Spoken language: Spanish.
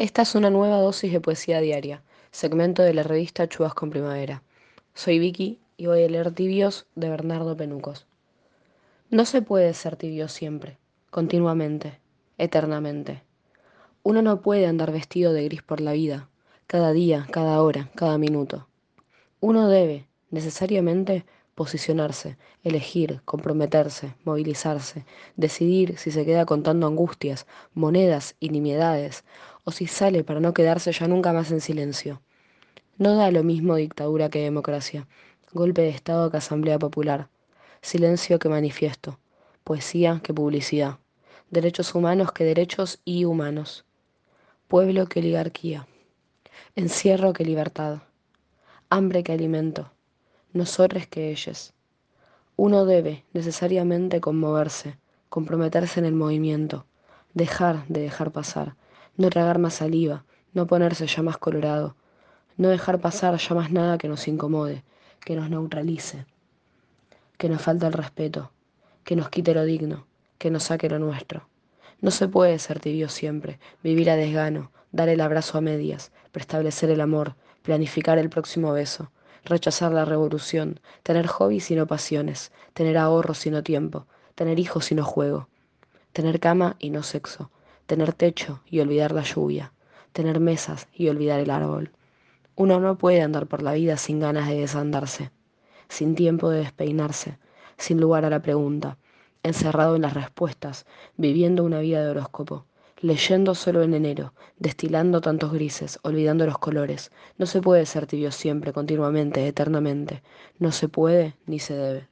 Esta es una nueva dosis de poesía diaria, segmento de la revista Chubasco en Primavera. Soy Vicky y voy a leer Tibios de Bernardo Penucos. No se puede ser tibio siempre, continuamente, eternamente. Uno no puede andar vestido de gris por la vida, cada día, cada hora, cada minuto. Uno debe, necesariamente, posicionarse, elegir, comprometerse, movilizarse, decidir si se queda contando angustias, monedas y nimiedades, o si sale para no quedarse ya nunca más en silencio. No da lo mismo dictadura que democracia, golpe de Estado que asamblea popular, silencio que manifiesto, poesía que publicidad, derechos humanos que derechos y humanos, pueblo que oligarquía, encierro que libertad, hambre que alimento nosotros que ellos. Uno debe necesariamente conmoverse, comprometerse en el movimiento, dejar de dejar pasar, no tragar más saliva, no ponerse ya más colorado, no dejar pasar ya más nada que nos incomode, que nos neutralice, que nos falte el respeto, que nos quite lo digno, que nos saque lo nuestro. No se puede ser tibio siempre, vivir a desgano, dar el abrazo a medias, preestablecer el amor, planificar el próximo beso rechazar la revolución, tener hobbies y no pasiones, tener ahorros y no tiempo, tener hijos y no juego, tener cama y no sexo, tener techo y olvidar la lluvia, tener mesas y olvidar el árbol. Uno no puede andar por la vida sin ganas de desandarse, sin tiempo de despeinarse, sin lugar a la pregunta, encerrado en las respuestas, viviendo una vida de horóscopo leyendo solo en enero, destilando tantos grises, olvidando los colores. No se puede ser tibio siempre, continuamente, eternamente. No se puede ni se debe.